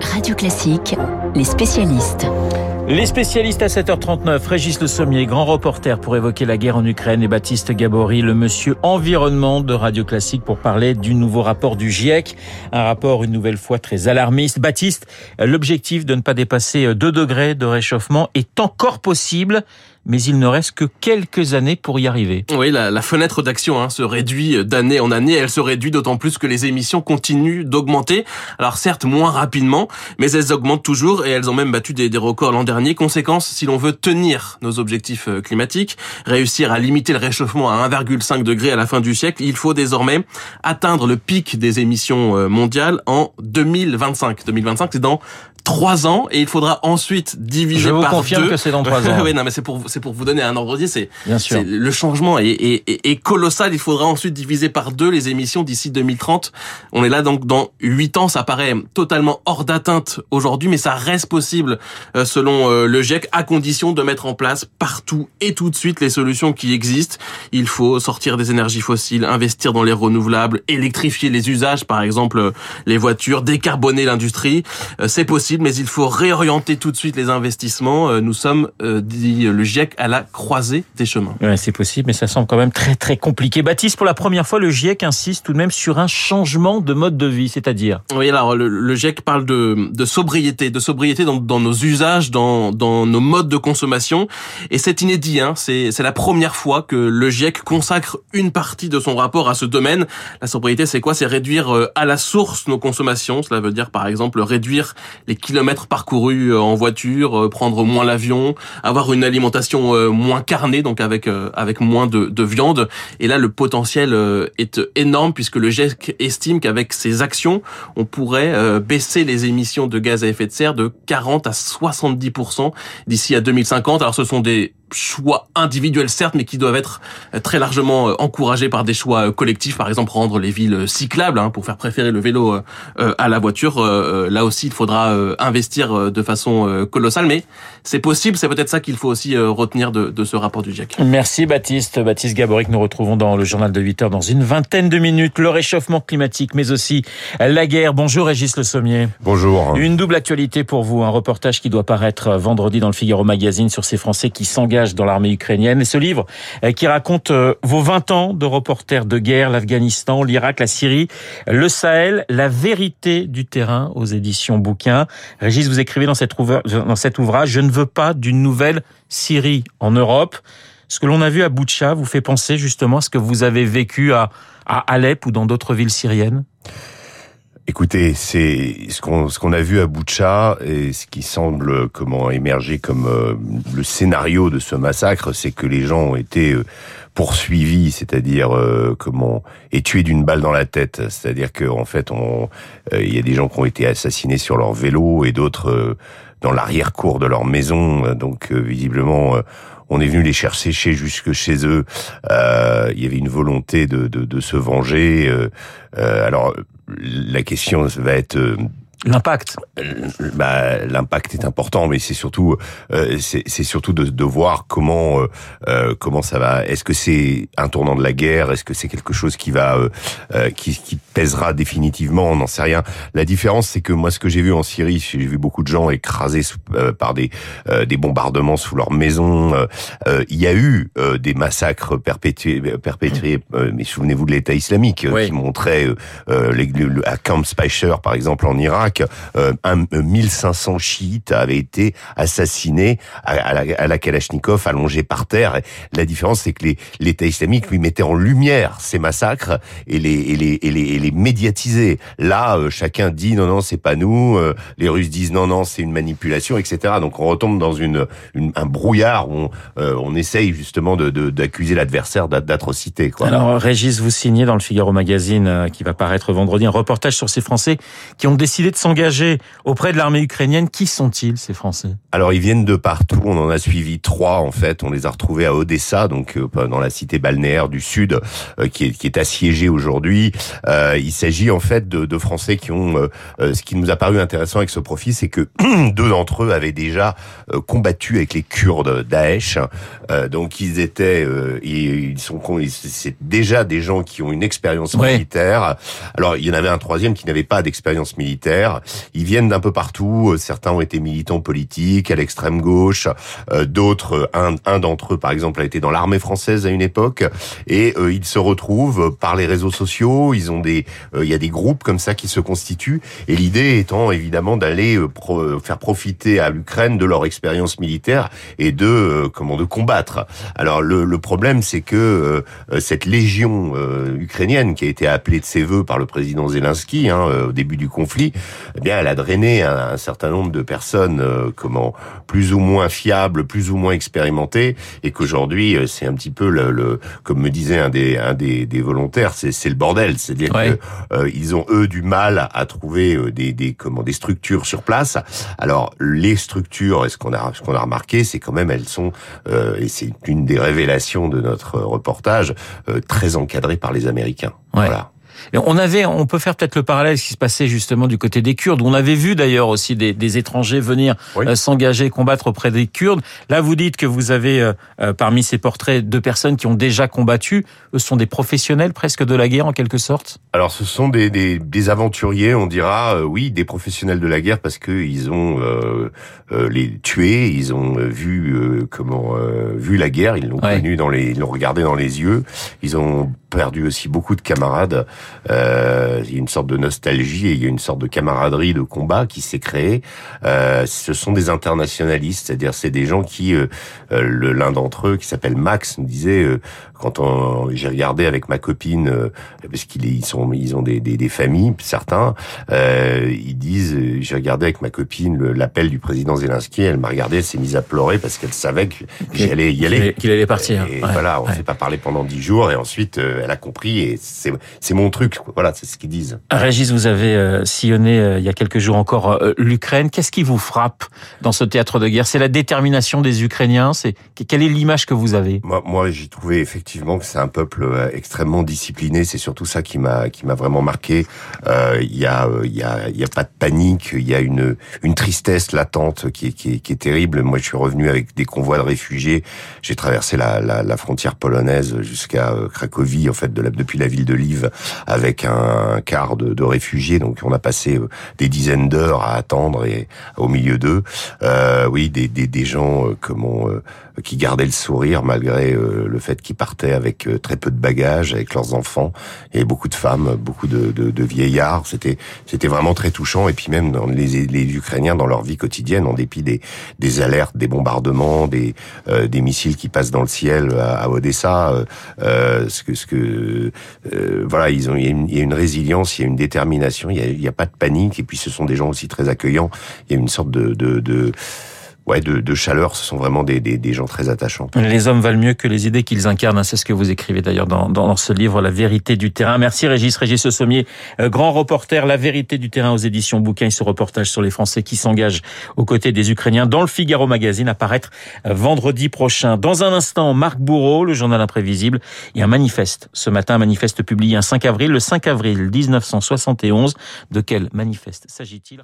Radio Classique, les spécialistes. Les spécialistes à 7h39, Régis Le Sommier, grand reporter pour évoquer la guerre en Ukraine et Baptiste Gabory, le monsieur environnement de Radio Classique pour parler du nouveau rapport du GIEC. Un rapport une nouvelle fois très alarmiste. Baptiste, l'objectif de ne pas dépasser 2 degrés de réchauffement est encore possible mais il ne reste que quelques années pour y arriver. Oui, la, la fenêtre d'action hein, se réduit d'année en année. Elle se réduit d'autant plus que les émissions continuent d'augmenter. Alors certes, moins rapidement, mais elles augmentent toujours et elles ont même battu des, des records l'an dernier. Conséquence, si l'on veut tenir nos objectifs euh, climatiques, réussir à limiter le réchauffement à 1,5 degré à la fin du siècle, il faut désormais atteindre le pic des émissions euh, mondiales en 2025. 2025, c'est dans trois ans et il faudra ensuite diviser Je vous par confirme deux. que c'est dans trois ans. oui, non, mais c'est pour c'est pour vous donner un ordre d'idée. C'est Bien sûr. le changement est, est, est- est colossal. Il faudra ensuite diviser par deux les émissions d'ici 2030. On est là donc dans huit ans. Ça paraît totalement hors d'atteinte aujourd'hui, mais ça reste possible euh, selon euh, le GIEC à condition de mettre en place partout et tout de suite les solutions qui existent. Il faut sortir des énergies fossiles, investir dans les renouvelables, électrifier les usages, par exemple euh, les voitures, décarboner l'industrie. C'est possible, mais il faut réorienter tout de suite les investissements. Euh, Nous sommes, euh, dit le GIEC, à la croisée des chemins. Ouais, c'est possible, mais ça semble quand même très très compliqué. Baptiste, pour la première fois, le GIEC insiste tout de même sur un changement de mode de vie, c'est-à-dire Oui, alors le, le GIEC parle de, de sobriété, de sobriété dans, dans nos usages, dans, dans nos modes de consommation, et c'est inédit. Hein, c'est c'est la première fois que le GIEC consacre une partie de son rapport à ce domaine. La sobriété, c'est quoi? C'est réduire euh, à la source nos consommations. Cela veut dire, par exemple, réduire les kilomètres parcourus euh, en voiture, euh, prendre moins l'avion, avoir une alimentation euh, moins carnée, donc avec avec moins de, de viande. Et là, le potentiel est énorme puisque le GIEC estime qu'avec ces actions, on pourrait baisser les émissions de gaz à effet de serre de 40 à 70% d'ici à 2050. Alors, ce sont des choix individuels certes, mais qui doivent être euh, très largement euh, encouragés par des choix euh, collectifs. Par exemple, rendre les villes cyclables hein, pour faire préférer le vélo à la voiture. Là aussi, il faudra euh, investir de façon euh, colossale, mais c'est possible. C'est peut-être ça qu'il faut aussi euh, retenir de, de ce rapport du GIEC. Merci Baptiste. Baptiste Gabory que nous retrouvons dans le journal de 8 heures dans une vingtaine de minutes. Le réchauffement climatique, mais aussi la guerre. Bonjour Régis Le Sommier. Bonjour. Une double actualité pour vous, un reportage qui doit paraître vendredi dans le Figaro Magazine sur ces Français qui s'engagent dans l'armée ukrainienne. Et ce livre euh, qui raconte euh, vos 20 ans de reporter de guerre, l'Afghanistan, l'Irak, la Syrie, le Sahel, la vérité du terrain aux éditions bouquins. Régis, vous écrivez dans, cette ouvrage, dans cet ouvrage, je ne veux pas d'une nouvelle Syrie en Europe. Ce que l'on a vu à Boutcha vous fait penser justement à ce que vous avez vécu à, à Alep ou dans d'autres villes syriennes? Écoutez, c'est ce qu'on ce qu'on a vu à Boutcha et ce qui semble comment émerger comme euh, le scénario de ce massacre, c'est que les gens ont été euh, poursuivis, c'est-à-dire euh, comment et tués d'une balle dans la tête, c'est-à-dire que en fait on euh, il y a des gens qui ont été assassinés sur leur vélo et d'autres euh, dans l'arrière-cour de leur maison, donc visiblement on est venu les chercher chez jusque chez eux. Euh, il y avait une volonté de, de, se venger. Euh, euh, alors la question va être L'impact. bah, l'impact est important, mais c'est surtout euh, c'est c'est surtout de, de voir comment euh, euh, comment ça va. Est-ce que c'est un tournant de la guerre? Est-ce que c'est quelque chose qui va euh, euh, qui, qui pèsera définitivement? On n'en sait rien. La différence, c'est que moi, ce que j'ai vu en Syrie, j'ai vu beaucoup de gens écrasés sous- euh, par des euh, des bombardements sous. Euh, euh, Il y a eu euh, des massacres perpétués perpétrés. euh, mais souvenez-vous de l'État islamique euh, Oui. qui montrait euh, euh, les- le- le- à Camp Speicher, par exemple, en Irak, euh, un, euh, 1500 chiites avaient été assassinés à, à la, à la Kalachnikov, allongés par terre. Et la différence, c'est que l'État islamique lui mettait en lumière ces massacres et les, et les, et les, et les médiatisait. Là, euh, chacun dit non, non, c'est pas nous. euh, les Russes disent non, non, c'est une manipulation, etc. Donc on retombe dans une, une- un brouillard où on, euh, on essaye justement de- de- d'accuser l'adversaire d'a- d'atrocité. Alors, Régis, vous signez dans le Figaro Magazine, euh, qui va paraître vendredi, un reportage sur ces Français qui ont décidé de s'engager auprès de l'armée ukrainienne. Qui sont-ils, ces Français? Alors ils viennent de partout. On en a suivi trois en fait. On les a retrouvés à Odessa, donc euh, dans la cité balnéaire du sud, euh, qui, est, qui est assiégée aujourd'hui. Euh, il s'agit en fait de, de Français qui ont. euh, euh, ce qui nous a paru intéressant avec ce profil, c'est que deux d'entre eux avaient déjà combattu avec les Kurdes Daesh. Euh, donc ils étaient, euh, ils, sont, c'est déjà des gens qui ont une expérience Ouais. militaire. Alors il y en avait un troisième qui n'avait pas d'expérience militaire Ils viennent d'un peu partout. Certains ont été militants politiques à l'extrême gauche. D'autres, un, un d'entre eux, par exemple, a été dans l'armée française à une époque. Et ils se retrouvent par les réseaux sociaux. Ils ont des, il y a des groupes comme ça qui se constituent. Et l'idée étant évidemment d'aller faire profiter à l'Ukraine de leur expérience militaire et de comment de combattre. Alors le, le problème, c'est que cette légion ukrainienne qui a été appelée de ses voeux par le président Zelensky hein, euh, au début du conflit, eh bien, elle a drainé un, certain nombre de personnes, euh, comment, plus ou moins fiables, plus ou moins expérimentées, et qu'aujourd'hui, euh, c'est un petit peu le, comme me disait un des, un des, des volontaires, c'est le bordel, c'est-à-dire qu'ils ils ont eux du mal à trouver des, des, comment, des structures sur place. Alors les structures, ce qu'on a, ce qu'on a remarqué, c'est quand même elles sont, et c'est une des révélations de notre reportage, très encadrées par les Américains. Voilà. On avait, on peut faire peut-être le parallèle ce qui se passait justement du côté des Kurdes. On avait vu d'ailleurs aussi des, étrangers venir euh, s'engager, combattre auprès des Kurdes. Là, vous dites que vous avez euh, euh, parmi ces portraits deux personnes qui ont déjà combattu. Eux sont des professionnels presque de la guerre en quelque sorte? Alors, ce sont des, des, aventuriers, on dira, oui, des professionnels de la guerre parce que ils ont les tués, ils ont vu comment vu la guerre, ils l'ont connu dans les, ils l'ont regardé dans les yeux, ils ont perdu aussi beaucoup de camarades. Euh, il y a une sorte de nostalgie et il y a une sorte de camaraderie de combat qui s'est créée. Euh, ce sont des internationalistes, c'est-à-dire c'est des gens qui, euh, euh l'un d'entre eux qui s'appelle Max, nous disait euh, quand j'ai regardé avec ma copine, euh, parce qu'ils sont, ils ont des, des, des familles, certains, ils disent, j'ai regardé avec ma copine l'appel du président Zelensky, elle m'a regardé, elle s'est mise à pleurer parce qu'elle savait que j'allais y aller, qu'il allait partir. Et voilà, on s'est pas parlé pendant dix jours et ensuite elle a compris et c'est c'est truc. Voilà, c'est ce qu'ils disent. Régis, vous avez euh, sillonné euh, il y a quelques jours encore euh, l'Ukraine. Qu'est-ce qui vous frappe dans ce théâtre de guerre? C'est la détermination des Ukrainiens? C'est quelle est l'image que vous avez? Moi, moi j'ai trouvé effectivement que c'est un peuple extrêmement discipliné. C'est surtout ça qui m'a qui m'a vraiment marqué. Il y a il y a il y a pas de panique. Il y a une une tristesse latente qui est, qui est, qui est terrible. Moi, je suis revenu avec des convois de réfugiés. J'ai traversé la, la, la frontière polonaise jusqu'à Cracovie en fait de la, depuis la ville de Lviv avec un quart de, de réfugiés. Donc on a passé euh, des dizaines d'heures à attendre et au milieu d'eux, euh, oui, des, des, des gens euh, comment euh, qui gardaient le sourire malgré le fait qu'ils partaient avec très peu de bagages, avec leurs enfants et beaucoup de femmes, beaucoup de, de, de vieillards. C'était c'était vraiment très touchant. Et puis même dans les, les Ukrainiens dans leur vie quotidienne, en dépit des, des alertes, des bombardements, des des missiles qui passent dans le ciel à, à Odessa, ce que ce que voilà, ils il y, a une, résilience, il y a une détermination, il n'y a, pas de panique, et puis ce sont des gens aussi très accueillants. Il y a une sorte de ouais, de, de, chaleur. Ce sont vraiment des, des, des, gens très attachants. Les hommes valent mieux que les idées qu'ils incarnent. Hein. C'est ce que vous écrivez d'ailleurs dans, dans, ce livre, La vérité du terrain. Merci Régis. Régis Sommier, euh, grand reporter, La vérité du terrain aux éditions Bouquin. Ce reportage sur les Français qui s'engagent aux côtés des Ukrainiens dans le Figaro Magazine à paraître euh, vendredi prochain. Dans un instant, Marc Bourreau, le journal imprévisible, et un manifeste. Ce matin, un manifeste publié un 5 avril, le 5 avril 1971. De quel manifeste s'agit-il?